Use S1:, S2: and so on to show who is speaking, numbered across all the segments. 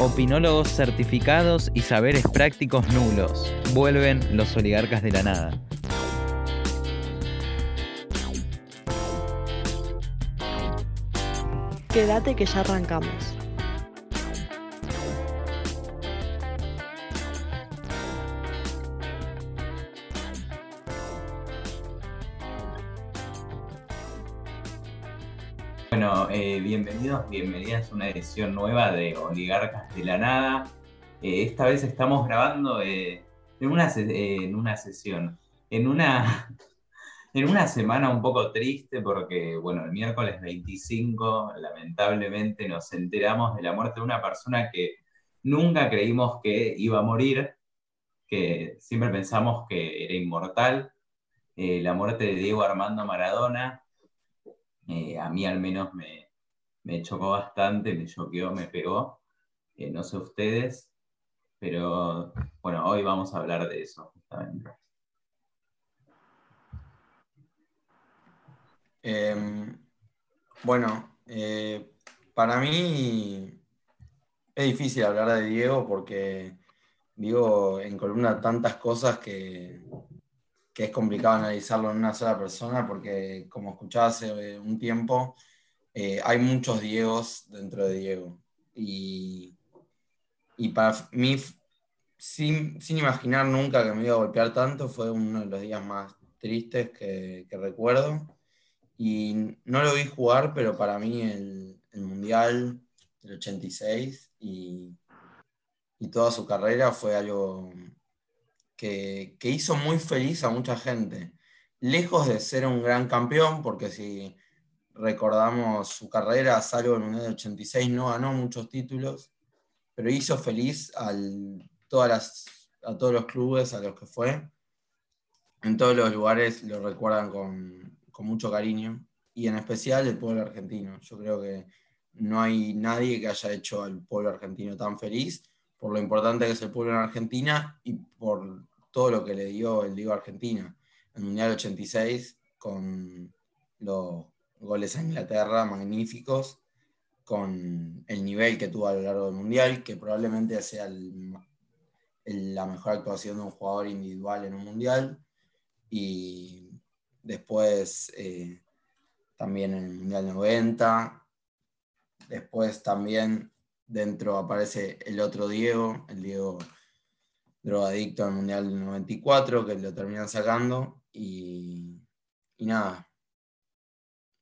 S1: Opinólogos certificados y saberes prácticos nulos. Vuelven los oligarcas de la nada.
S2: Quédate que ya arrancamos.
S1: Eh, bienvenidos, bienvenidas a una edición nueva de Oligarcas de la Nada. Eh, esta vez estamos grabando eh, en, una en una sesión, en una, en una semana un poco triste porque, bueno, el miércoles 25 lamentablemente nos enteramos de la muerte de una persona que nunca creímos que iba a morir, que siempre pensamos que era inmortal. la muerte de Diego Armando Maradona, a mí al menos me, chocó bastante, me choqueó, me pegó. Eh, no sé ustedes, pero bueno, hoy vamos a hablar de eso justamente.
S3: Em, bueno, eh, para mí es difícil hablar de Diego porque digo en columna tantas cosas que, que es complicado analizarlo en una sola persona porque, como escuchaba hace un tiempo, eh, hay muchos Diegos dentro de Diego. Y, y para mí, sin, sin, imaginar nunca que me iba a golpear tanto, fue uno de los días más tristes que, que recuerdo. Y no lo vi jugar, pero para mí el, el Mundial del 86 y, y toda su carrera fue algo que, hizo muy feliz a mucha gente. Lejos de ser un gran campeón, porque si recordamos su carrera, salvo en el 86, no ganó muchos títulos, pero hizo feliz al, todas a todos los clubes a los que fue. En todos los lugares lo recuerdan con, con mucho cariño, y en especial el pueblo argentino. Yo creo que no hay nadie que haya hecho al pueblo argentino tan feliz por lo importante que es el pueblo en Argentina y por todo lo que le dio el Diego Argentina. El Mundial 86, con los goles a Inglaterra magníficos, con el nivel que tuvo a lo largo del Mundial, que probablemente sea la mejor actuación de un jugador individual en un Mundial. Y después eh, también en el Mundial 90. Después también dentro aparece el otro Diego, el Diego drogadicto al Mundial del 94, que lo terminan sacando. Y, nada,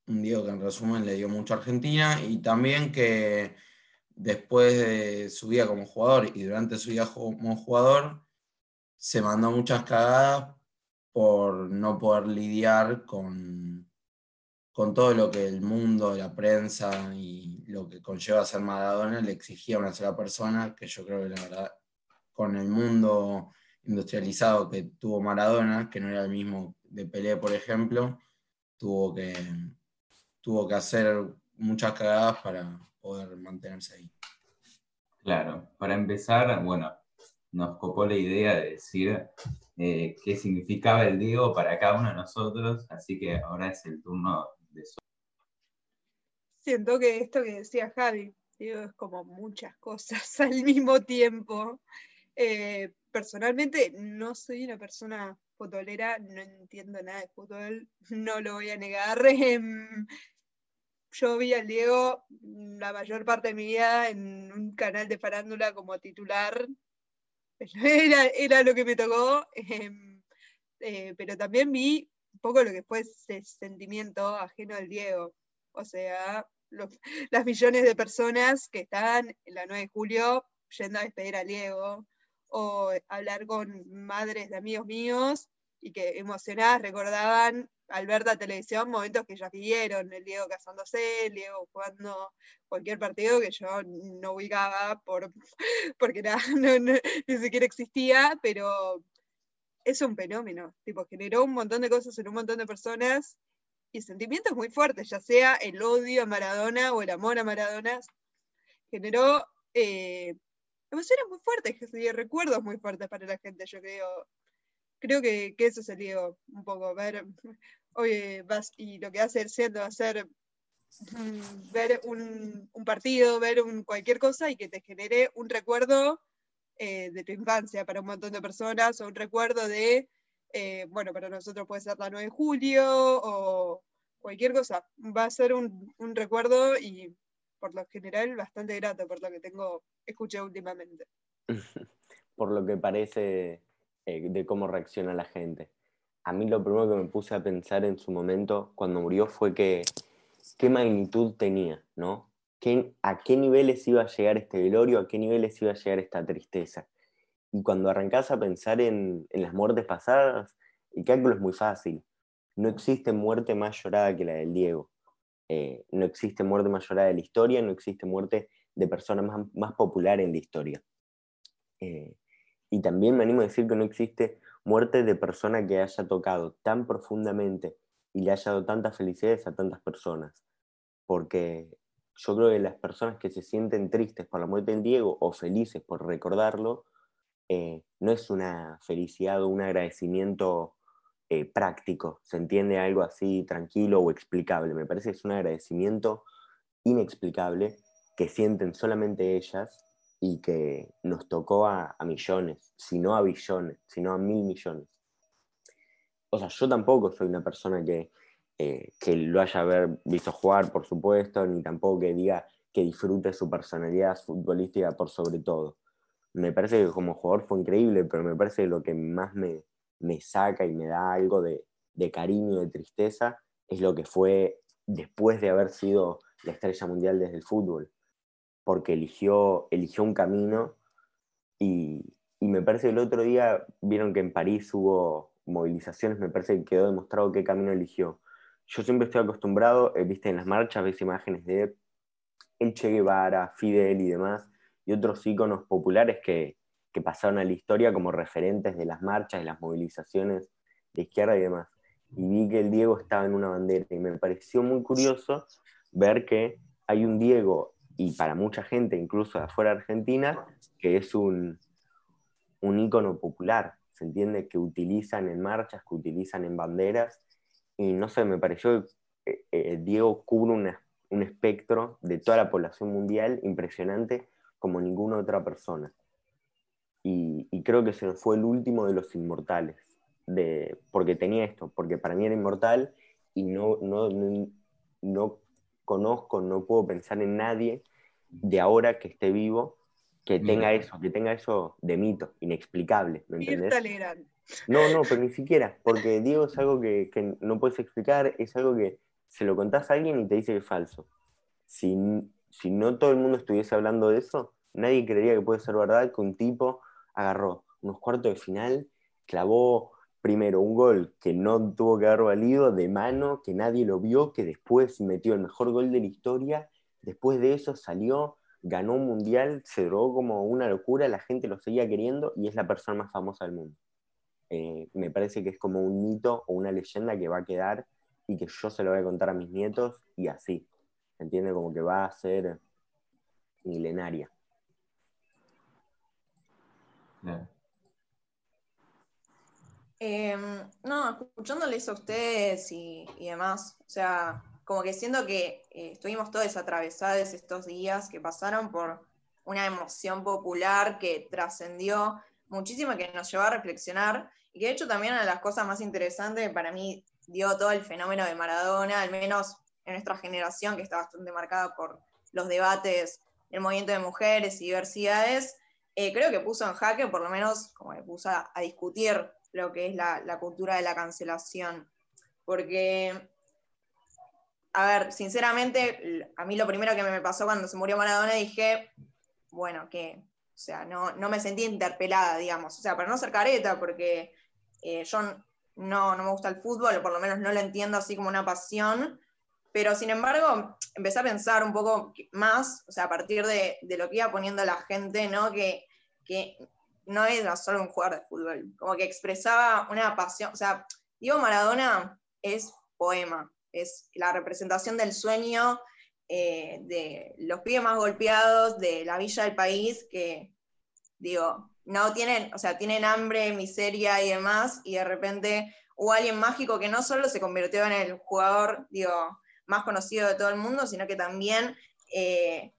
S3: un Diego que en resumen le dio mucho a Argentina y también que después de su vida como jugador y durante su vida como jugador, se mandó muchas cagadas por no poder lidiar con, con todo lo que el mundo, la prensa y lo que conlleva ser Maradona le exigía a una sola persona, que yo creo que la verdad con el mundo industrializado que tuvo Maradona, que no era el mismo de Pelé, por ejemplo, tuvo que, tuvo que hacer muchas cagadas para poder mantenerse ahí.
S1: Claro, para empezar, bueno, nos copó la idea de decir eh, qué significaba el Diego para cada uno de nosotros, así que ahora es el turno de eso.
S4: Siento que esto que decía Javi, Diego es como muchas cosas al mismo tiempo. Eh, personalmente no soy una persona futbolera, no entiendo nada de fútbol, no lo voy a negar. Yo vi al Diego la mayor parte de mi vida en un canal de farándula como titular. Era, lo que me tocó, em, eh, pero también vi un poco lo que fue ese sentimiento ajeno al Diego. O sea, las millones de personas que estaban en la 9 de julio yendo a despedir al Diego, o hablar con madres de amigos míos y que emocionadas recordaban al ver la televisión momentos que ya vivieron, el Diego casándose, el Diego jugando cualquier partido que yo no ubicaba por, porque ni siquiera existía, pero es un fenómeno, tipo, generó un montón de cosas en un montón de personas y sentimientos muy fuertes, ya sea el odio a Maradona o el amor a Maradona, generó eh, emociones muy fuertes y recuerdos muy fuertes para la gente, yo creo. Creo que, eso sería un poco, ver, oye, vas, y lo que hace el centro va a ser mm, ver un, partido, ver un, cualquier cosa y que te genere un recuerdo eh, de tu infancia para un montón de personas o un recuerdo de, eh, bueno, para nosotros puede ser la 9 de julio o cualquier cosa. Va a ser un, un recuerdo y por lo general bastante grato por lo que tengo escuché últimamente.
S5: por lo que parece eh, de cómo reacciona la gente. A mí lo primero que me puse a pensar en su momento cuando murió fue que qué magnitud tenía, ¿no? ¿A qué niveles iba a llegar este velorio? ¿A qué niveles iba a llegar esta tristeza? Y cuando arrancás a pensar en, las muertes pasadas, el cálculo es muy fácil. No existe muerte más llorada que la del Diego. Eh, no existe muerte más llorada de la historia, no existe muerte de persona más, más popular en la historia. Eh, y también me animo a decir que no existe muerte de persona que haya tocado tan profundamente y le haya dado tantas felicidades a tantas personas. Porque yo creo que las personas que se sienten tristes por la muerte de Diego o felices por recordarlo, eh, no es una felicidad o un agradecimiento eh, práctico, se entiende algo así tranquilo o explicable. Me parece que es un agradecimiento inexplicable que sienten solamente ellas y que nos tocó a, millones, si no a billones, sino a mil millones. O sea, yo tampoco soy una persona que, eh, que lo haya visto jugar, por supuesto, ni tampoco que diga que disfrute su personalidad futbolística por sobre todo. Me parece que como jugador fue increíble, pero me parece que lo que más me, me saca y me da algo de, de cariño, de tristeza, es lo que fue después de haber sido la estrella mundial desde el fútbol porque eligió, eligió un camino y, me parece que el otro día vieron que en París hubo movilizaciones, me parece que quedó demostrado qué camino eligió. Yo siempre estoy acostumbrado, eh, viste en las marchas, ves imágenes de el Che Guevara, Fidel y demás, y otros íconos populares que, que pasaron a la historia como referentes de las marchas, de las movilizaciones de izquierda y demás. Y vi que el Diego estaba en una bandera y me pareció muy curioso ver que hay un Diego y para mucha gente, incluso de afuera de Argentina, que es un, un ícono popular, se entiende que utilizan en marchas, que utilizan en banderas, y no sé, me pareció que eh, Diego cubre un espectro de toda la población mundial impresionante como ninguna otra persona. Y, creo que se fue el último de los inmortales, de, porque tenía esto, porque para mí era inmortal y no, no, no conozco, no puedo pensar en nadie de ahora que esté vivo que tenga eso, que tenga eso de mito, inexplicable, ¿me entendés? No, no, pero ni siquiera, porque Diego es algo que, no puedes explicar, es algo que se lo contás a alguien y te dice que es falso. Si, si no todo el mundo estuviese hablando de eso, nadie creería que puede ser verdad que un tipo agarró unos cuartos de final, clavó primero un gol que no tuvo que haber valido de mano, que nadie lo vio, que después metió el mejor gol de la historia, después de eso salió, ganó un mundial, se drogó como una locura, la gente lo seguía queriendo y es la persona más famosa del mundo. Eh, me parece que es como un mito o una leyenda que va a quedar y que yo se lo voy a contar a mis nietos y así. ¿Entiende? Como que va a ser milenaria.
S6: Em, no, escuchándoles a ustedes y, demás, o sea, como que siento que eh, estuvimos todos atravesados estos días que pasaron por una emoción popular que trascendió muchísimo, que nos llevó a reflexionar y que de hecho también una de las cosas más interesantes para mí dio todo el fenómeno de Maradona, al menos en nuestra generación que está bastante marcada por los debates del movimiento de mujeres y diversidades, eh, creo que puso en jaque, por lo menos como que puso a discutir lo que es la, cultura de la cancelación. Porque, a ver, sinceramente, a mí lo primero que me pasó cuando se murió Maradona dije, bueno, que, o sea, no, me sentí interpelada, digamos. O sea, para no ser careta, porque eh, yo no, no me gusta el fútbol, o por lo menos no lo entiendo así como una pasión. Pero sin embargo, empecé a pensar un poco más, o sea, a partir de, lo que iba poniendo la gente, ¿no? Que no era solo un jugador de fútbol, como que expresaba una pasión, o sea, Diego Maradona es poema, es la representación del sueño eh, de los pibes más golpeados de la villa del país que, digo, no tienen, o sea, tienen hambre, miseria y demás, y de repente hubo alguien mágico que no solo se convirtió en el jugador, digo, más conocido de todo el mundo, sino que también eh,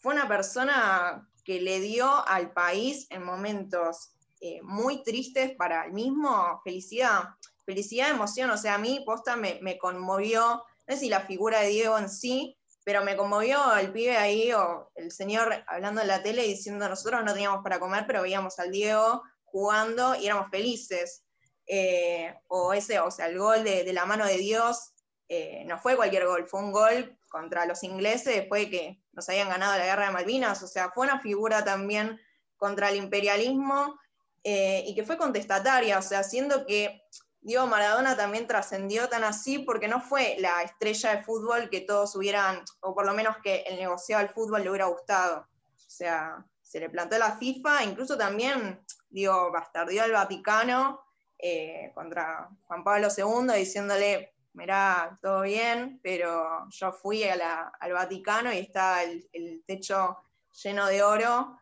S6: fue una persona que le dio al país en momentos eh, muy tristes para el mismo felicidad, felicidad, emoción, o sea, a mí posta me, me conmovió, no sé si la figura de Diego en sí, pero me conmovió el pibe ahí, o el señor hablando en la tele diciendo, nosotros no teníamos para comer, pero veíamos al Diego jugando y éramos felices. Eh, o ese, o sea, el gol de, la mano de Dios, eh, no fue cualquier gol, fue un gol contra los ingleses después de que nos habían ganado la guerra de Malvinas, o sea, fue una figura también contra el imperialismo eh, y que fue contestataria, o sea, siendo que Diego Maradona también trascendió tan así porque no fue la estrella de fútbol que todos hubieran, o por lo menos que el negociado del fútbol le hubiera gustado. O sea, se le plantó la FIFA, incluso también, digo, bastardió al Vaticano eh, contra Juan Pablo II diciéndole, mirá, todo bien, pero yo fui al Vaticano y está el, techo lleno de oro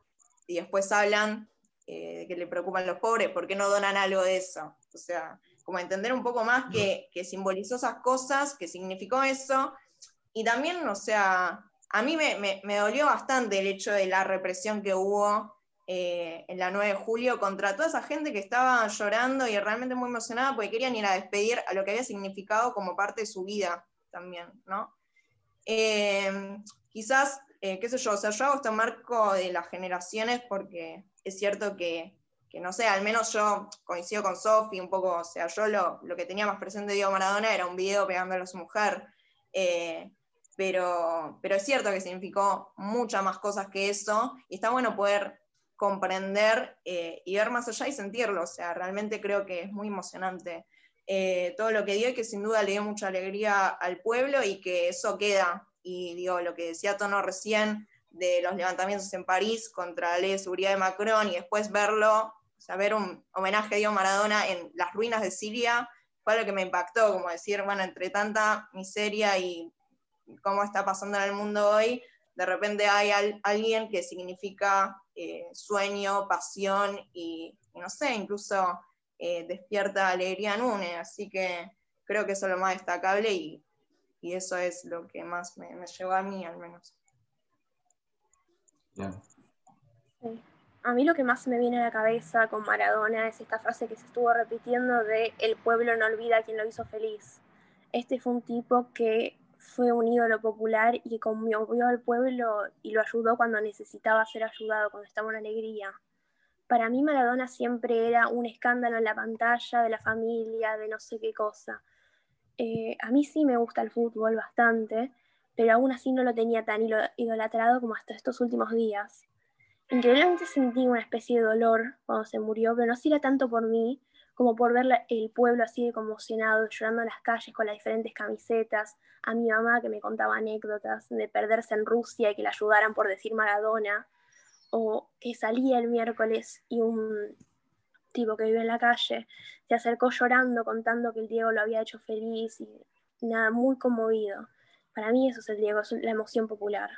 S6: y después hablan eh, de que le preocupan los pobres, ¿por qué no donan algo de eso? O sea, como entender un poco más que, simbolizó esas cosas, que significó eso, y también, o sea, a mí me, dolió bastante el hecho de la represión que hubo eh, en la 9 de julio contra toda esa gente que estaba llorando y realmente muy emocionada porque querían ir a despedir a lo que había significado como parte de su vida también, ¿no? Eh, quizás, eh, qué sé yo, o sea, yo hago este marco de las generaciones porque es cierto que que no sé, al menos yo coincido con Sofi un poco, o sea, yo lo, que tenía más presente de Diego Maradona era un video pegándole a su mujer, pero, pero es cierto que significó muchas más cosas que eso, y está bueno poder comprender eh, y ver más allá y sentirlo, o sea, realmente creo que es muy emocionante eh, todo lo que dio y que sin duda le dio mucha alegría al pueblo y que eso queda, y digo, lo que decía Tono recién, de los levantamientos en París contra la ley de seguridad de Macron y después verlo sea, ver un homenaje a Diego Maradona en las ruinas de Siria fue lo que me impactó, como decir, bueno, entre tanta miseria y cómo está pasando en el mundo hoy, de repente hay alguien que significa eh, sueño, pasión y, no sé, incluso eh, despierta alegría en UNE. Así que creo que eso es lo más destacable y, eso es lo que más me, me, llevó a mí, al menos
S7: a mí lo que más me viene a la cabeza con Maradona es esta frase que se estuvo repitiendo de el pueblo no olvida a quien lo hizo feliz. Este fue un tipo que fue un ídolo popular y conmovió al pueblo y lo ayudó cuando necesitaba ser ayudado, cuando estaba en alegría. Para mí Maradona siempre era un escándalo en la pantalla de la familia, de no sé qué cosa. Eh, a mí sí me gusta el fútbol bastante, pero aún así no lo tenía tan idolatrado como hasta estos últimos días. Increíblemente sentí una especie de dolor cuando se murió, pero no si era tanto por mí como por ver el pueblo así de conmocionado, llorando en las calles con las diferentes camisetas, a mi mamá que me contaba anécdotas de perderse en Rusia y que la ayudaran por decir Maradona, o que salía el miércoles y un tipo que vive en la calle se acercó llorando contando que el Diego lo había hecho feliz y nada, muy conmovido. Para mí eso es el Diego, es la emoción popular.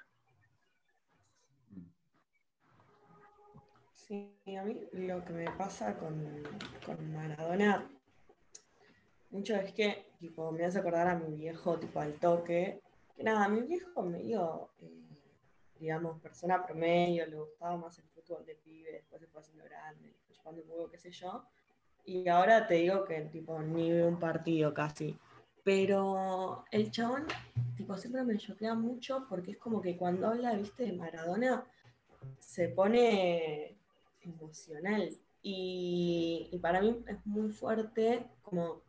S8: Sí, a mí lo que me pasa con, Maradona mucho es que tipo, me hace acordar a mi viejo tipo al toque. Que nada, mi viejo medio, eh, digamos, persona promedio, le gustaba más el fútbol de pibe, después se fue haciendo grande, jugando un juego, qué sé yo. Y ahora te digo que tipo ni ve un partido casi. Pero el chabón, tipo, siempre me choquea mucho porque es como que cuando habla, viste, de Maradona, se pone emocional. Y, para mí es muy fuerte como,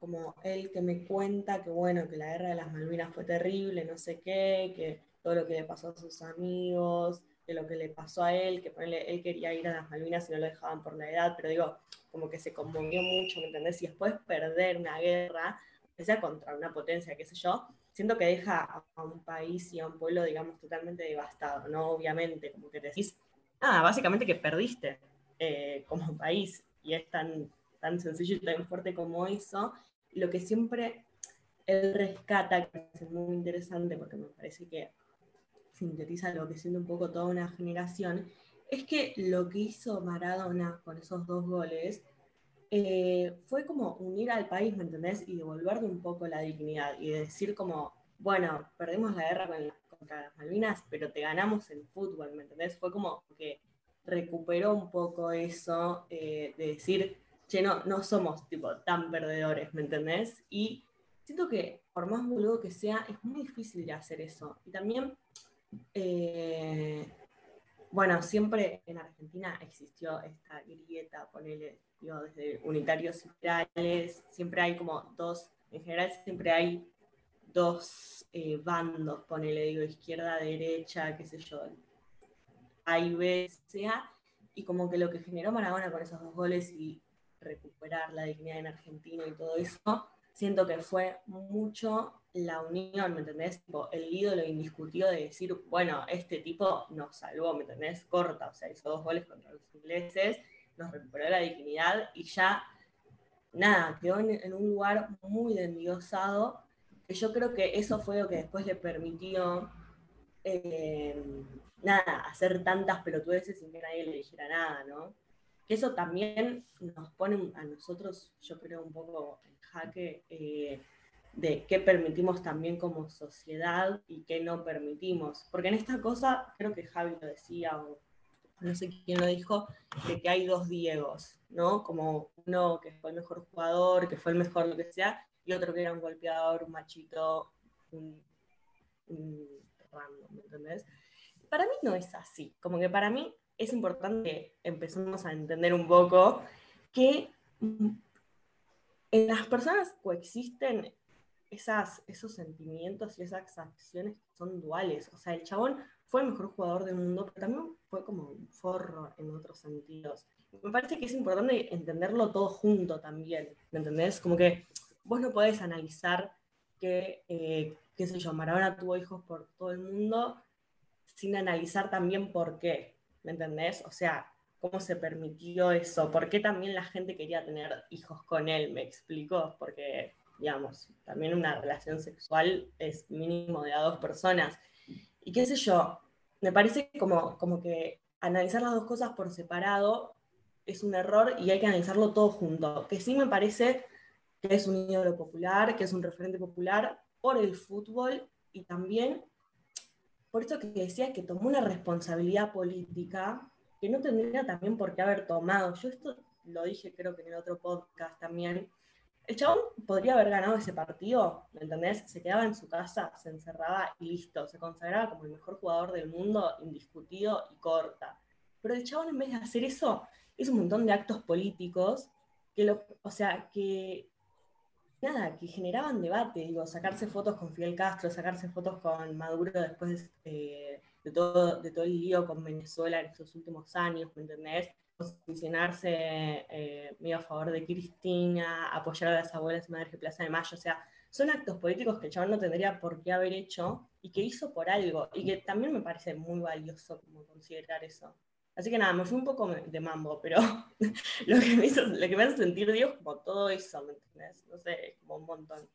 S8: como él que me cuenta que bueno, que la guerra de las Malvinas fue terrible, no sé qué, que todo lo que le pasó a sus amigos, de lo que le pasó a él, que él quería ir a las Malvinas y no lo dejaban por la edad, pero digo, como que se conmovió mucho, ¿me entendés? Y después perder una guerra, que sea contra una potencia, qué sé yo, siento que deja a un país y a un pueblo, digamos, totalmente devastado, ¿no? Obviamente, como que decís, Ah, básicamente que perdiste eh, como país y es tan, tan sencillo y tan fuerte como eso. Lo que siempre él rescata, que es muy interesante porque me parece que sintetiza lo que siente un poco toda una generación, es que lo que hizo Maradona con esos dos goles eh, fue como unir al país, ¿me entendés? Y devolverle un poco la dignidad y decir como, bueno, perdimos la guerra contra las Malvinas, pero te ganamos en fútbol, ¿me entendés? Fue como que recuperó un poco eso eh, de decir, che, no, no somos tipo tan perdedores, ¿me entendés? Y siento que por más boludo que sea, es muy difícil de hacer eso. Y también, eh, bueno, siempre en Argentina existió esta grieta, ponele, digo, desde unitarios y liberales, siempre hay como dos, en general siempre hay dos eh, bandos, ponele, digo, izquierda, derecha, qué sé yo, A y B, sea, y como que lo que generó Maradona con esos dos goles y recuperar la dignidad en Argentina y todo eso, siento que fue mucho la unión, ¿me entendés? el ídolo indiscutido de decir, bueno, este tipo nos salvó, ¿me entendés? Corta, o sea, hizo dos goles contra los ingleses, nos recuperó la dignidad y ya, nada, quedó en, un lugar muy endiosado, que yo creo que eso fue lo que después le permitió, eh, nada, hacer tantas pelotudeces sin que nadie le dijera nada, ¿no? Que eso también nos pone a nosotros, yo creo, un poco en jaque eh, de qué permitimos también como sociedad y qué no permitimos. Porque en esta cosa, creo que Javi lo decía, o no sé quién lo dijo, de que hay dos Diegos, ¿no? Como uno que fue el mejor jugador, que fue el mejor lo que sea, y otro que era un golpeador, un machito, un, un random, ¿me entendés? Para mí no es así, como que para mí es importante que empecemos a entender un poco que en las personas coexisten esas, esos sentimientos y esas acciones que son duales. O sea, el chabón fue el mejor jugador del mundo, pero también fue como un forro en otros sentidos. Me parece que es importante entenderlo todo junto también, ¿me entendés? Como que vos no podés analizar que, eh, qué sé yo, Maradona tuvo hijos por todo el mundo sin analizar también por qué. ¿me entendés? O sea, cómo se permitió eso, por qué también la gente quería tener hijos con él, me explico, porque, digamos, también una relación sexual es mínimo de a dos personas. Y qué sé yo, me parece como, como que analizar las dos cosas por separado es un error y hay que analizarlo todo junto, que sí me parece que es un ídolo popular, que es un referente popular por el fútbol y también por eso que decía que tomó una responsabilidad política que no tendría también por qué haber tomado. Yo esto lo dije creo que en el otro podcast también. El chabón podría haber ganado ese partido, ¿me entendés? Se quedaba en su casa, se encerraba y listo, se consagraba como el mejor jugador del mundo, indiscutido y corta. Pero el chabón en vez de hacer eso, hizo un montón de actos políticos que lo, o sea, que nada, que generaban debate, digo, sacarse fotos con Fidel Castro, sacarse fotos con Maduro después eh, de, todo, de todo el lío con Venezuela en estos últimos años, ¿me entendés? Posicionarse eh, medio a favor de Cristina, apoyar a las abuelas y madres de Plaza de Mayo, o sea, son actos políticos que el chabón no tendría por qué haber hecho y que hizo por algo, y que también me parece muy valioso como considerar eso. Así que nada, me fui un poco de mambo, pero lo que me hizo, hace sentir Dios como todo eso, ¿me entiendes? No sé, como un montón.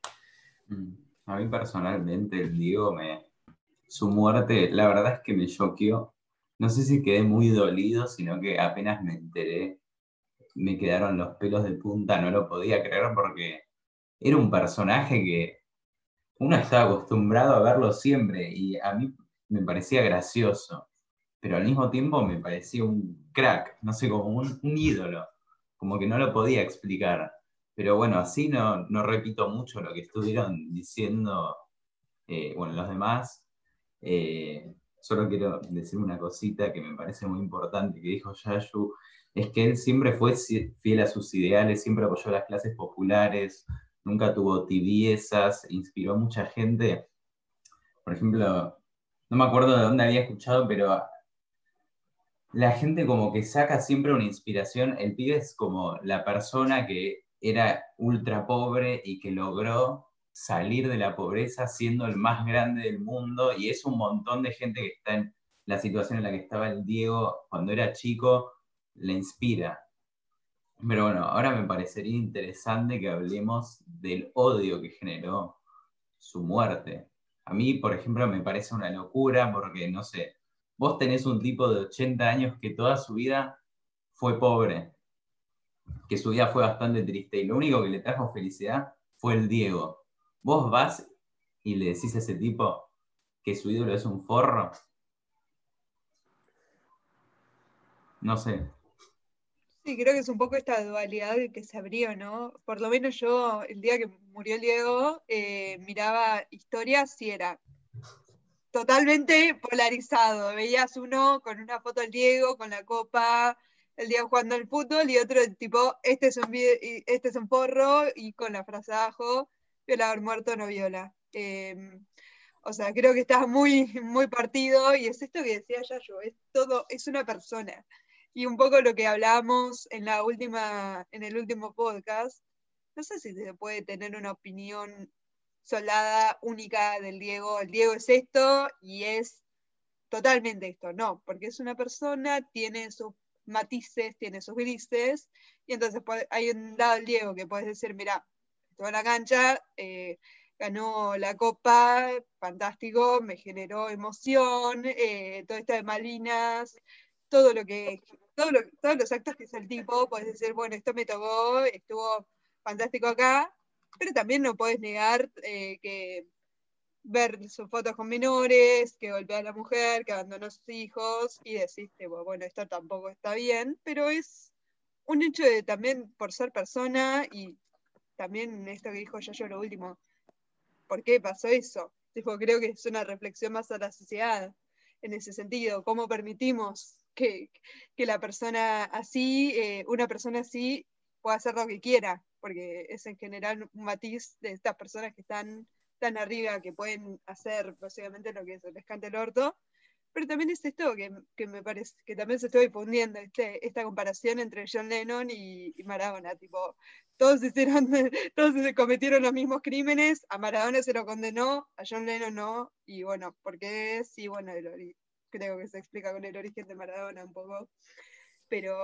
S1: Mm. A mí personalmente, el Diego, su muerte, la verdad es que me choqueó. No sé si quedé muy dolido, sino que apenas me enteré, me quedaron los pelos de punta, no lo podía creer porque era un personaje que uno estaba acostumbrado a verlo siempre y a mí me parecía gracioso pero al mismo tiempo me parecía un crack, no sé, como un, ídolo, como que no lo podía explicar. Pero bueno, así no, no repito mucho lo que estuvieron diciendo, eh, bueno, los demás. Eh, solo quiero decir una cosita que me parece muy importante que dijo Yashu, es que él siempre fue fiel a sus ideales, siempre apoyó las clases populares, nunca tuvo tibiezas, inspiró a mucha gente. Por ejemplo, no me acuerdo de dónde había escuchado, pero la gente como que saca siempre una inspiración. El pibe es como la persona que era ultra pobre y que logró salir de la pobreza siendo el más grande del mundo y es un montón de gente que está en la situación en la que estaba el Diego cuando era chico, le inspira. Pero bueno, ahora me parecería interesante que hablemos del odio que generó su muerte. A mí, por ejemplo, me parece una locura porque, no sé, vos tenés un tipo de 80 años que toda su vida fue pobre. que su vida fue bastante triste y lo único que le trajo felicidad fue el Diego. Vos vas y le decís a ese tipo que su ídolo es un forro. No sé.
S4: Sí, creo que es un poco esta dualidad que se abrió, ¿no? Por lo menos yo, el día que murió el Diego, eh, miraba historias y era totalmente polarizado. Veías uno con una foto del Diego, con la copa, el Diego jugando al fútbol, y otro tipo, este es un, este es un porro, y con la frase abajo, violador muerto no viola. Em, o sea, creo que está muy, muy partido, y es esto que decía Yayo, es todo, es una persona. Y un poco lo que hablamos en la última, en el último podcast, no sé si se puede tener una opinión solada, única del Diego. El Diego es esto y es totalmente esto. No, porque es una persona, tiene sus matices, tiene sus grises, y entonces hay un lado del Diego que puedes decir, mira, toda la cancha, eh, ganó la copa, fantástico, me generó emoción, eh, todo esto de Malinas, todo lo que, todo todos los actos que es el tipo, puedes decir, bueno, esto me tocó, estuvo fantástico acá, pero también no puedes negar eh, que ver sus fotos con menores, que golpea a la mujer, que abandonó a sus hijos, y deciste, bueno, esto tampoco está bien, pero es un hecho de también por ser persona y también esto que dijo yo lo último, ¿por qué pasó eso? creo que es una reflexión más a la sociedad en ese sentido, cómo permitimos que, la persona así, eh, una persona así, pueda hacer lo que quiera, porque es en general un matiz de estas personas que están tan arriba que pueden hacer básicamente lo que se les cante el orto. Pero también es esto que, que me parece que también se está difundiendo, este, esta comparación entre John Lennon y, Maradona. Tipo, todos, hicieron, todos cometieron los mismos crímenes, a Maradona se lo condenó, a John Lennon no. Y bueno, ¿por qué sí, bueno, creo que se explica con el origen de Maradona un poco. Pero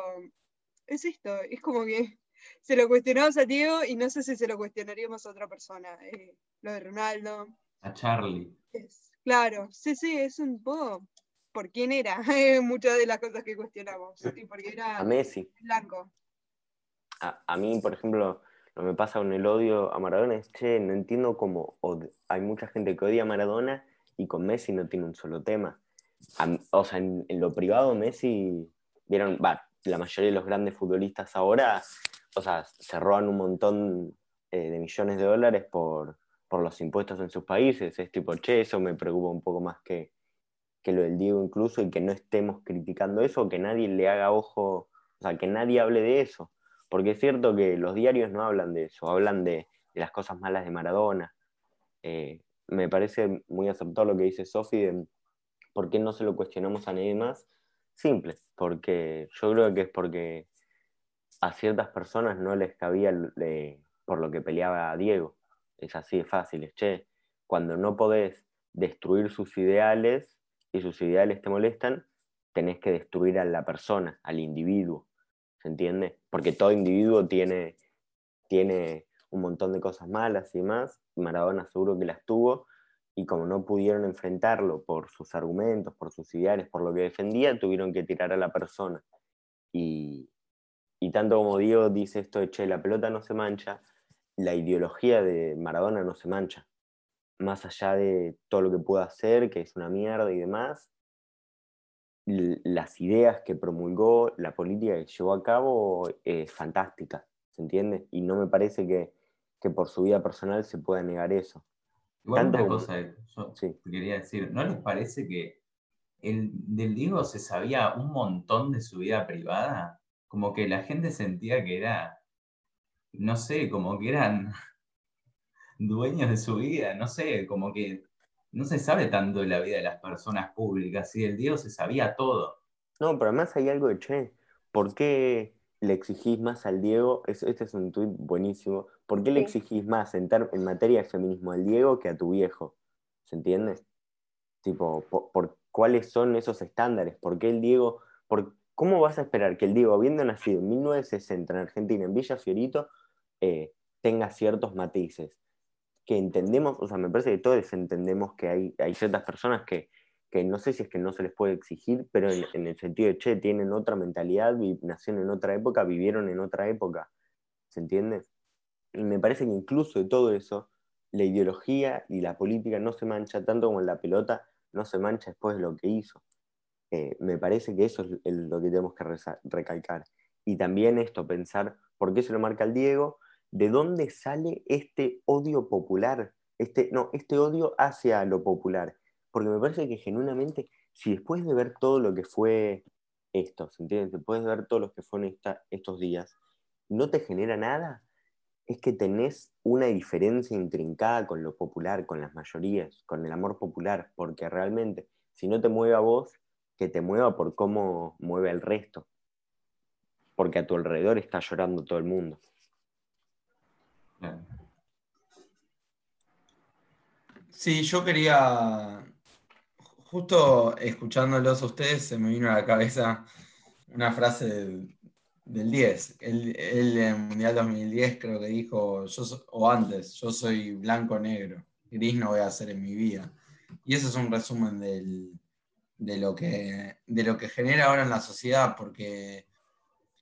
S4: es esto, es como que se lo cuestionamos a Diego y no sé si se lo cuestionaríamos a otra persona. Eh, lo de Ronaldo.
S1: A Charlie.
S4: claro, sí, sí, es un poco por quién era, muchas de las cosas que cuestionamos. Y porque era
S5: a Messi.
S4: blanco.
S5: A, mí, por ejemplo, lo que me pasa con el odio a Maradona es que no entiendo cómo hay mucha gente que odia a Maradona y con Messi no tiene un solo tema. o sea, en, lo privado Messi, vieron, va, la mayoría de los grandes futbolistas ahora o sea, se roban un montón eh, de millones de dólares por, los impuestos en sus países. Es tipo, che, eso me preocupa un poco más que, lo del Diego incluso y que no estemos criticando eso, que nadie le haga ojo, o sea, que nadie hable de eso. Porque es cierto que los diarios no hablan de eso, hablan de, las cosas malas de Maradona. Eh, me parece muy aceptado lo que dice Sofi de por qué no se lo cuestionamos a nadie más. Simple, porque yo creo que es porque a ciertas personas no les cabía por lo que peleaba Diego. Es así de fácil, che, cuando no podés destruir sus ideales y sus ideales te molestan, tenés que destruir a la persona, al individuo. ¿Se entiende? Porque todo individuo tiene, tiene un montón de cosas malas y más. Maradona seguro que las tuvo. Y como no pudieron enfrentarlo por sus argumentos, por sus ideales, por lo que defendía, tuvieron que tirar a la persona. Y, y tanto como Diego dice esto de, che, la pelota no se mancha, la ideología de Maradona no se mancha. Más allá de todo lo que pueda hacer, que es una mierda y demás, las ideas que promulgó, la política que llevó a cabo es fantástica, ¿se entiende? Y no me parece que, por su vida personal se pueda negar eso.
S1: Igual una cosa, yo quería decir, ¿no les parece que el, del Diego se sabía un montón de su vida privada? Como que la gente sentía que era, no sé, como que eran dueños de su vida, no sé, como que no se sabe tanto de la vida de las personas públicas, y el Diego se sabía todo.
S5: No, pero además hay algo de che, ¿por qué le exigís más al Diego? Este es un tuit buenísimo. ¿Por qué le exigís más en, en, materia de feminismo al Diego que a tu viejo? ¿Se entiende? Tipo, por, cuáles son esos estándares? ¿Por qué el Diego, por, ¿Cómo vas a esperar que el Diego, habiendo nacido en 1960 en Argentina, en Villa Fiorito, eh, tenga ciertos matices? Que entendemos, o sea, me parece que todos entendemos que hay, ciertas personas que, que no sé si es que no se les puede exigir, pero en, el sentido de, che, tienen otra mentalidad, nacieron en otra época, vivieron en otra época, ¿se entiende? Me parece que incluso de todo eso, la ideología y la política no se mancha tanto como la pelota no se mancha después de lo que hizo. Eh, me parece que eso es lo que tenemos que recalcar. Y también esto, pensar por qué se lo marca el Diego, de dónde sale este odio popular, este, no, este odio hacia lo popular porque me parece que genuinamente, si después de ver todo lo que fue esto, ¿se entiende? Después de ver todo lo que fueron estos días, no te genera nada, es que tenés una diferencia intrincada con lo popular, con las mayorías, con el amor popular, porque realmente, si no te mueve a vos, que te mueva por cómo mueve al resto, porque a tu alrededor está llorando todo el mundo.
S3: Sí, yo quería Justo escuchándolos a ustedes se me vino a la cabeza una frase del, 10. Él, en el Mundial 2010 creo que dijo, yo o antes, yo soy blanco-negro, gris no voy a hacer en mi vida. Y eso es un resumen de, lo que, de lo que genera ahora en la sociedad, porque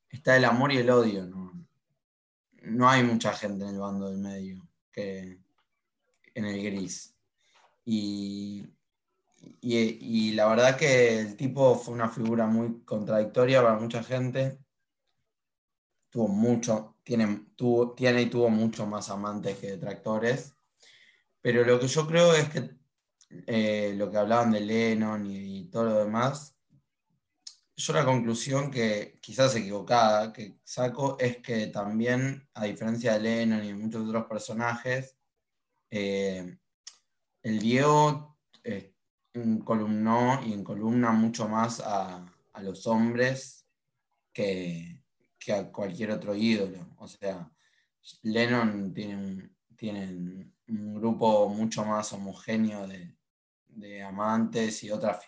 S3: está el amor y el odio. No, no hay mucha gente en el bando del medio que en el gris. Y, y, la verdad que el tipo fue una figura muy contradictoria para mucha gente. Tuvo mucho, tiene, tuvo, tiene y tuvo mucho más amantes que detractores. Pero lo que yo creo es que eh, lo que hablaban de Lennon y, todo lo demás, yo la conclusión que quizás equivocada que saco es que también, a diferencia de Lennon y muchos otros personajes, eh, el Diego eh, columnó y columna mucho más a, los hombres que, a cualquier otro ídolo. O sea, Lennon tiene un, un grupo mucho más homogéneo de, amantes y otras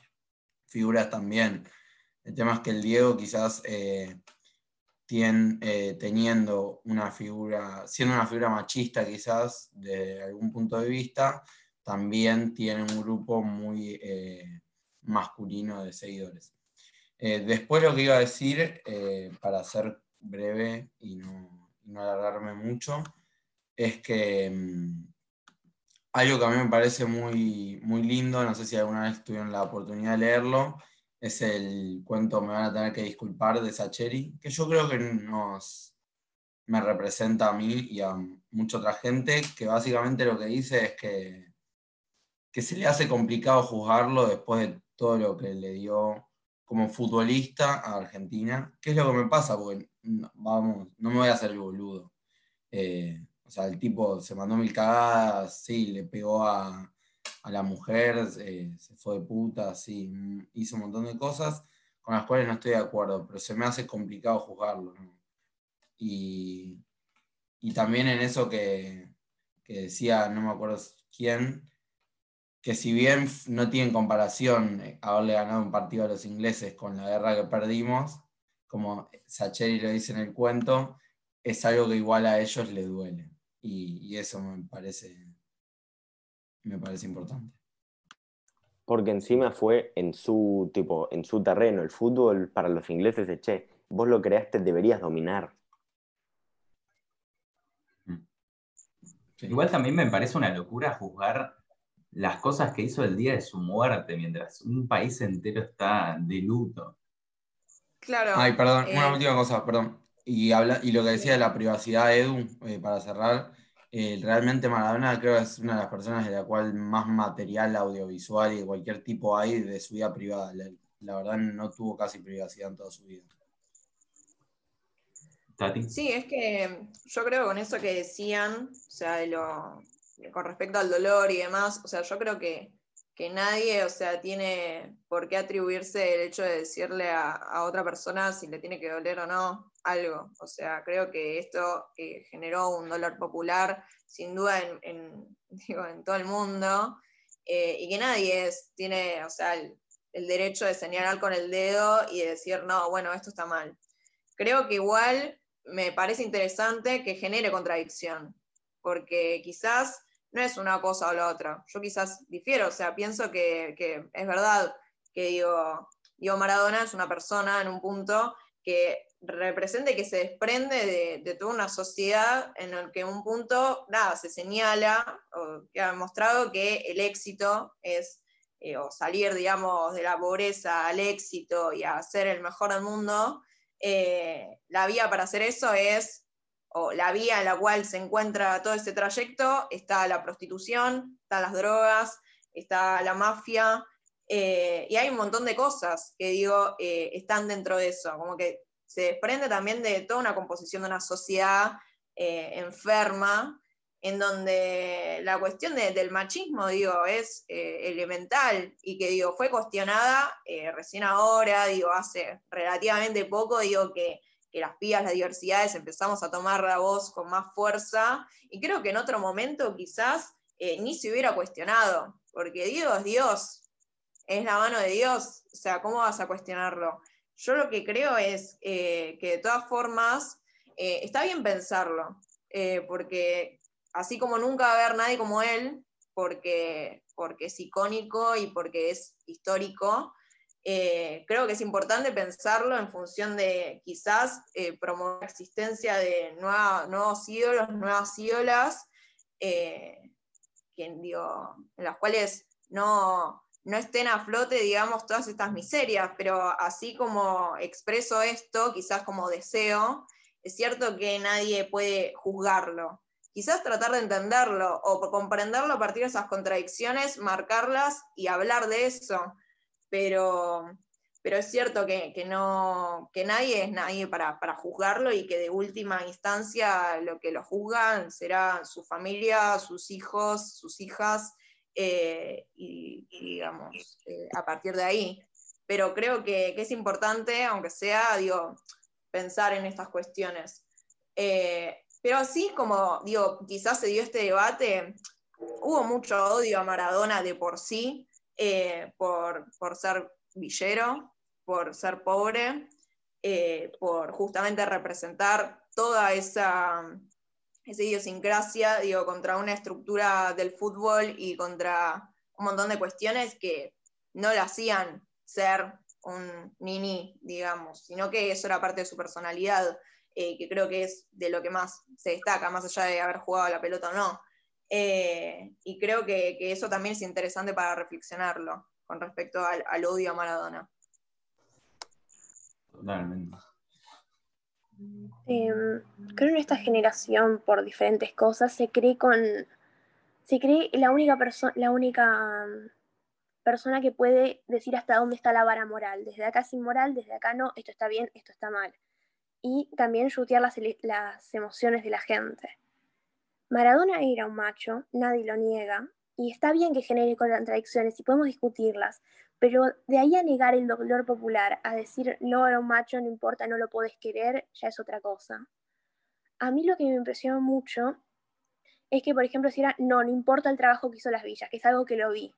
S3: figuras también. El tema es que el Diego quizás eh, eh, teniendo una figura, siendo una figura machista quizás de algún punto de vista, también tiene un grupo muy eh, masculino de seguidores. Después lo que iba a decir, para ser breve y no, alargarme mucho, es que mm, algo que a mí me parece muy, muy lindo, no sé si alguna vez tuvieron la oportunidad de leerlo, es el cuento Me van a tener que disculpar de Sacheri, que yo creo que nos, me representa a mí y a mucha otra gente, que básicamente lo que dice es que que se le hace complicado juzgarlo después de todo lo que le dio como futbolista a Argentina. ¿Qué es lo que me pasa? Porque, vamos, no me voy a hacer el boludo. Eh, o sea, el tipo se mandó mil cagadas, sí, le pegó a, la mujer, eh, se fue de puta, sí, hizo un montón de cosas con las cuales no estoy de acuerdo, pero se me hace complicado juzgarlo. Y, también en eso que, que decía, no me acuerdo quién, que si bien no tienen comparación eh, haberle ganado un partido a los ingleses con la guerra que perdimos, como Sacheri lo dice en el cuento, es algo que igual a ellos les duele. Y, eso me parece, me parece importante.
S5: Porque encima fue en su tipo, en su terreno, el fútbol para los ingleses de che, vos lo creaste, deberías dominar.
S1: Igual también me parece una locura juzgar las cosas que hizo el día de su muerte, mientras un país entero está de luto.
S6: Claro.
S3: Ay, perdón, una eh, última cosa, perdón. Y, habla, y lo que decía de la privacidad, Edu, eh, para cerrar, eh, realmente Maradona creo que es una de las personas de la cual más material audiovisual y de cualquier tipo hay de su vida privada. La, verdad no tuvo casi privacidad en toda su vida.
S1: Tati.
S6: Sí, es que yo creo con eso que decían, o sea, de lo, con respecto al dolor y demás, o sea, yo creo que, nadie, o sea, tiene por qué atribuirse el hecho de decirle a, otra persona si le tiene que doler o no algo. O sea, creo que esto eh, generó un dolor popular, sin duda, en, en todo el mundo, eh, y que nadie tiene, o sea, el, el derecho de señalar con el dedo y de decir, no, bueno, esto está mal. Creo que igual me parece interesante que genere contradicción, porque quizás no es una cosa o la otra. Yo quizás difiero, o sea, pienso que, es verdad que digo, digo, Maradona es una persona en un punto que representa que se desprende de, toda una sociedad en el que en un punto, nada, se señala, o que ha demostrado que el éxito es, eh, o salir, digamos, de la pobreza al éxito y a ser el mejor del mundo, eh, la vía para hacer eso es, o la vía en la cual se encuentra todo ese trayecto, está la prostitución, están las drogas, está la mafia, eh, y hay un montón de cosas que digo, están dentro de eso, como que se desprende también de toda una composición de una sociedad eh, enferma, en donde la cuestión del machismo, digo, es eh, elemental y que, digo, fue cuestionada eh, recién ahora, digo, hace relativamente poco, digo, que, las pías, las diversidades, empezamos a tomar la voz con más fuerza y creo que en otro momento quizás ni se hubiera cuestionado, porque Dios es Dios, es la mano de Dios, o sea, ¿cómo vas a cuestionarlo? Yo lo que creo es eh, que de todas formas eh, está bien pensarlo, eh, porque así como nunca va a haber nadie como él, porque, porque es icónico y porque es histórico, creo que es importante pensarlo en función de quizás promover la existencia de nuevos ídolos, nuevas ídolas, en las cuales no, no estén a flote, digamos, todas estas miserias, pero así como expreso esto, quizás como deseo, es cierto que nadie puede juzgarlo. Quizás tratar de entenderlo o comprenderlo a partir de esas contradicciones, marcarlas y hablar de eso, pero, pero es cierto que, no, que nadie es nadie para, para juzgarlo y que de última instancia lo que lo juzgan será su familia, sus hijos, sus hijas, eh, y, digamos, eh, a partir de ahí. Pero creo que, es importante, aunque sea, digo, pensar en estas cuestiones. Eh, pero así como, digo, quizás se dio este debate, hubo mucho odio a Maradona de por sí, por, por, ser villero, por ser pobre, por justamente representar toda esa esa idiosincrasia, digo, contra una estructura del fútbol y contra un montón de cuestiones que no le hacían ser un nini, digamos, sino que eso era parte de su personalidad, eh, que creo que es de lo que más se destaca, más allá de haber jugado la pelota o no. Eh, y creo que, eso también es interesante para reflexionarlo con respecto al, al odio a Maradona.
S1: Totalmente.
S7: Em, creo en esta generación, por diferentes cosas, se cree con. Se cree la única persona, la única mm, persona que puede decir hasta dónde está la vara moral. Desde acá es inmoral, desde acá no, esto está bien, esto está mal. Y también yutear las, las emociones de la gente. Maradona era un macho, nadie lo niega, y está bien que genere contradicciones y podemos discutirlas, pero de ahí a negar el dolor popular, a decir no era un macho, no importa, no lo podés querer, ya es otra cosa. A mí lo que me impresionó mucho es que, por ejemplo, si era no, no importa el trabajo que hizo las villas, que es algo que lo vi.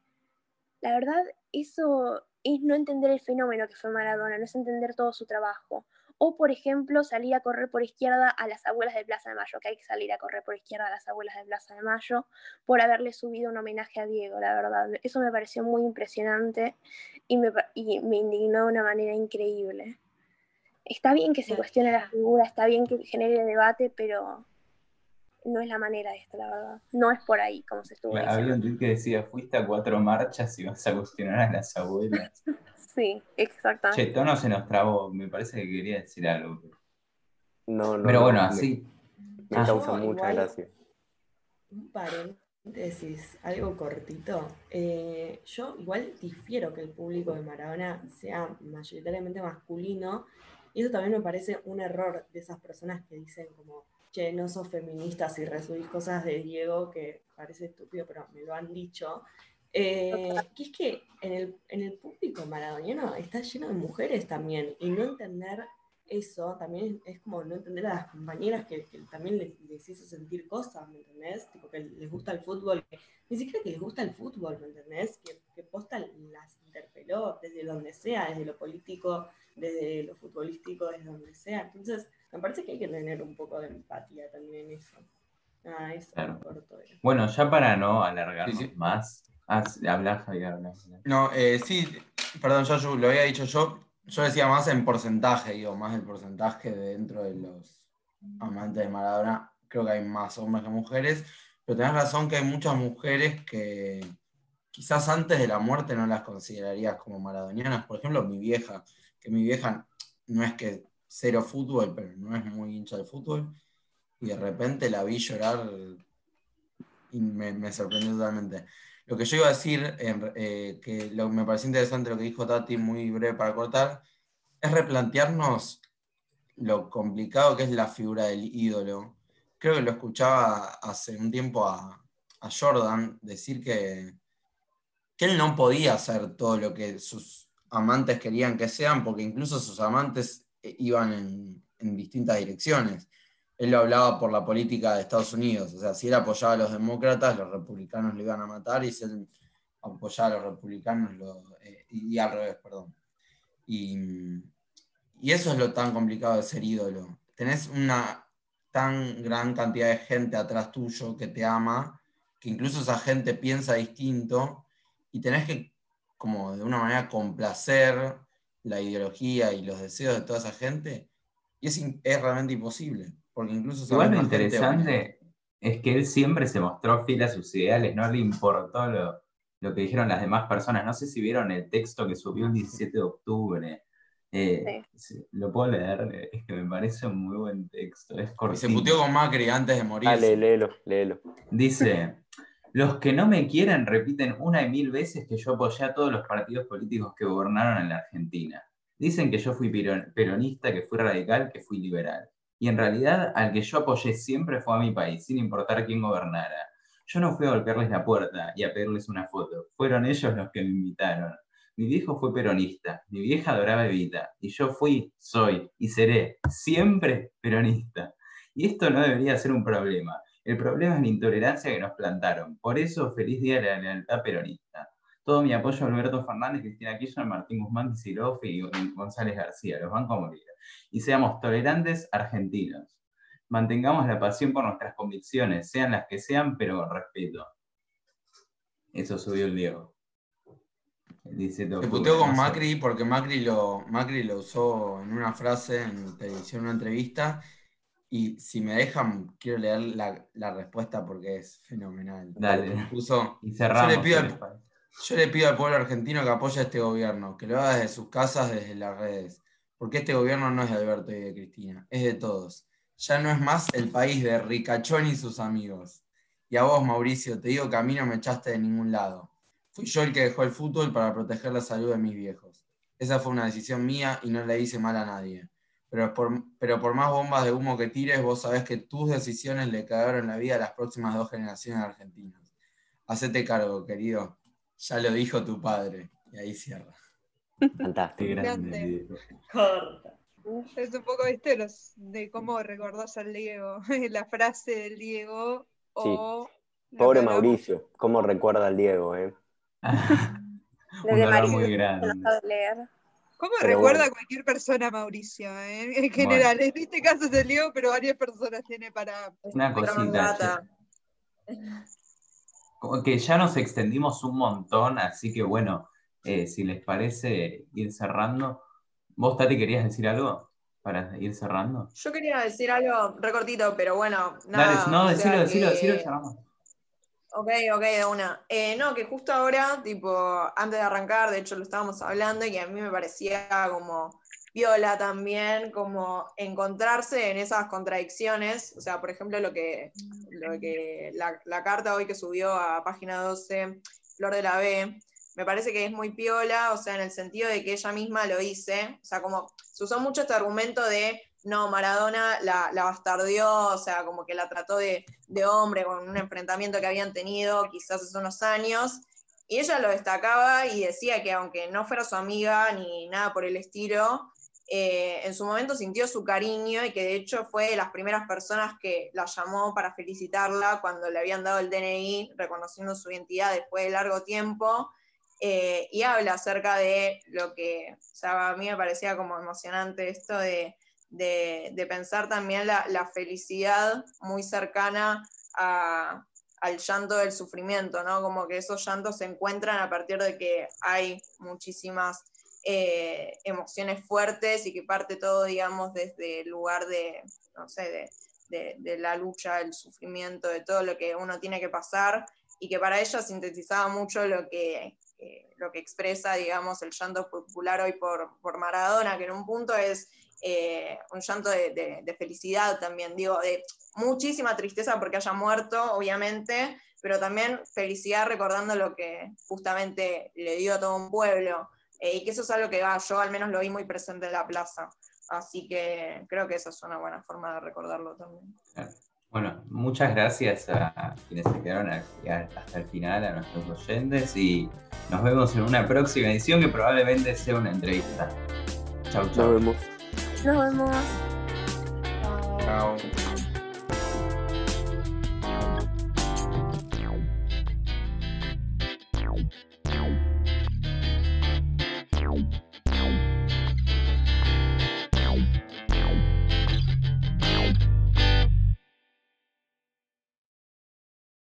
S7: La verdad, eso es no entender el fenómeno que fue Maradona, no es entender todo su trabajo. O, por ejemplo, salir a correr por izquierda a las abuelas de Plaza de Mayo, que hay que salir a correr por izquierda a las abuelas de Plaza de Mayo por haberle subido un homenaje a Diego, la verdad. Eso me pareció muy impresionante y me, indignó de una manera increíble. Está bien que se cuestione la figura, está bien que genere debate, pero no es la manera de esto, la verdad. No es por ahí como se estuvo
S1: Había un tweet que decía, fuiste a cuatro marchas y vas a cuestionar a las abuelas.
S7: Sí, exactamente.
S1: Che, Tono se nos trabó, me parece que quería decir algo.
S5: No, no.
S1: Pero bueno, así.
S5: Me, ah. causa mucha gracia.
S8: Un paréntesis, algo cortito. Eh, yo igual difiero que el público de Maradona sea mayoritariamente masculino, y eso también me parece un error de esas personas que dicen como, che, no sos feminista si resubís cosas de Diego, que parece estúpido, pero me lo han dicho. Eh, que es que en el, en el público maradoniano está lleno de mujeres también, y no entender eso también es, como no entender a las compañeras que, también les, hizo sentir cosas, ¿me entendés? Tipo que les gusta el fútbol, ni siquiera que les gusta el fútbol, ¿me entendés? Que, que posta las interpeló desde donde sea, desde lo político, desde lo futbolístico, desde donde sea. Entonces, me parece que hay que tener un poco de empatía también en eso. Ah, eso
S1: Claro.
S8: corto era.
S1: Bueno, ya para no alargarnos
S3: Sí, sí.
S1: más. Ah, sí, habla, Javier.
S3: No, eh, sí, perdón, yo, yo lo había dicho yo. Yo decía más en porcentaje, digo, más el porcentaje de dentro de los amantes de Maradona. Creo que hay más hombres que mujeres, pero tenés razón que hay muchas mujeres que quizás antes de la muerte no las considerarías como maradonianas. Por ejemplo, mi vieja, que mi vieja no es que cero fútbol, pero no es muy hincha del fútbol, y de repente la vi llorar y me, sorprendió totalmente. Lo que yo iba a decir, eh, que me pareció interesante lo que dijo Tati, muy breve para cortar, es replantearnos lo complicado que es la figura del ídolo. Creo que lo escuchaba hace un tiempo a Jordan decir que, que él no podía hacer todo lo que sus amantes querían que sean, porque incluso sus amantes eh, iban en, distintas direcciones. Él lo hablaba por la política de Estados Unidos, o sea, si él apoyaba a los demócratas, los republicanos lo iban a matar, y si él apoyaba a los republicanos, eh, y, y al revés, perdón. Y, y eso es lo tan complicado de ser ídolo. Tenés una tan gran cantidad de gente atrás tuyo que te ama, que incluso esa gente piensa distinto, y tenés que, como de una manera, complacer la ideología y los deseos de toda esa gente, y es, es realmente imposible, porque incluso
S1: Igual lo interesante es que él siempre se mostró fiel a sus ideales, no le importó lo, lo que dijeron las demás personas. No sé si vieron el texto que subió el 17 de octubre. Eh, sí, Lo puedo leer, es que me parece un muy buen texto. Es
S3: Y se puteó con Macri antes de morir.
S5: Dale, léelo, léelo.
S1: Dice, los que no me quieren repiten una y mil veces que yo apoyé a todos los partidos políticos que gobernaron en la Argentina. Dicen que yo fui peron- peronista, que fui radical, que fui liberal. Y en realidad al que yo apoyé siempre fue a mi país, sin importar quién gobernara. Yo no fui a golpearles la puerta y a pedirles una foto. Fueron ellos los que me invitaron. Mi viejo fue peronista, mi vieja adoraba Evita, y yo fui, soy y seré siempre peronista. Y esto no debería ser un problema. El problema es la intolerancia que nos plantaron. Por eso, feliz día de la lealtad peronista. Todo mi apoyo a Alberto Fernández, Cristina Kirchner, Martín Guzmán, Kicillof y González García. Los banco a morir. Y seamos tolerantes argentinos. Mantengamos la pasión por nuestras convicciones, sean las que sean, pero con respeto. Eso subió el Diego. El 17 de
S3: Se puteó con. Macri porque Macri lo, Macri lo usó en una frase en televisión, en una entrevista. Y si me dejan, quiero leer la, la respuesta porque es fenomenal.
S1: Dale. Y cerramos.
S3: Yo le pido al- yo le pido al pueblo argentino que apoye a este gobierno, que lo haga desde sus casas, desde las redes. Porque este gobierno no es de Alberto y de Cristina, es de todos. Ya no es más el país de Ricachón y sus amigos. Y a vos, Mauricio, te digo que a mí no me echaste de ningún lado. Fui yo el que dejó el fútbol para proteger la salud de mis viejos. Esa fue una decisión mía y no le hice mal a nadie. Pero por, pero por más bombas de humo que tires, vos sabés que tus decisiones le cagaron la vida a las próximas dos generaciones argentinas. Hacete cargo, querido. Ya lo dijo tu padre. Y ahí cierra.
S5: Fantástico.
S1: grande.
S8: Corta.
S4: Es un poco, viste, los, de cómo recordás al Diego, la frase del Diego o...
S5: Pobre Mauricio, cómo recuerda al Diego, ¿eh?
S1: Un dolor muy
S7: no
S1: grande.
S7: leer.
S4: ¿Cómo
S5: Pero
S4: recuerda
S5: bueno.
S4: a cualquier persona Mauricio? eh? En general, en este caso es el pero varias personas tiene para...
S1: Una cosita. Como que ya nos extendimos un montón, así que bueno, eh, si les parece ir cerrando. ¿Vos, Tati, querías decir algo para ir cerrando?
S6: Yo quería decir algo recortito, pero bueno, nada.
S1: Dale, no,
S6: o sea
S1: decilo, decilo,
S6: que-
S1: decilo y cerramos.
S6: Ok, ok, de una. Eh, no, que justo ahora, tipo, antes de arrancar, de hecho lo estábamos hablando y a mí me parecía como viola también, como encontrarse en esas contradicciones. O sea, por ejemplo, lo que, lo que la, carta hoy que subió a página 12, Flor de la B, me parece que es muy piola, o sea, en el sentido de que ella misma lo dice. O sea, como se usó mucho este argumento de no, Maradona la, la bastardió, o sea, como que la trató de, de hombre con un enfrentamiento que habían tenido quizás hace unos años. Y ella lo destacaba y decía que aunque no fuera su amiga ni nada por el estilo, eh, en su momento sintió su cariño y que de hecho fue de las primeras personas que la llamó para felicitarla cuando le habían dado el DNI, reconociendo su identidad después de largo tiempo. Eh, y habla acerca de lo que, o sea, a mí me parecía como emocionante esto de, de, de pensar también la, felicidad muy cercana al llanto del sufrimiento, ¿no? Como que esos llantos se encuentran a partir de que hay muchísimas eh, emociones fuertes y que parte todo, digamos, desde el lugar de, no sé, de, la lucha, el sufrimiento, de todo lo que uno tiene que pasar y que para ella sintetizaba mucho lo que, eh, lo que expresa, digamos, el llanto popular hoy por, por Maradona, que en un punto es eh, un llanto de, felicidad también, digo, de muchísima tristeza porque haya muerto, obviamente, pero también felicidad recordando lo que justamente le dio a todo un pueblo. Eh, y que eso es algo que ah, yo al menos lo vi muy presente en la plaza. Así que creo que esa es una buena forma de recordarlo también.
S1: Bueno, muchas gracias a quienes se quedaron hasta el final, a nuestros oyentes, y nos vemos en una próxima edición que probablemente sea una entrevista. Chau, chau.
S5: Nos vemos.
S7: 思い
S3: ます。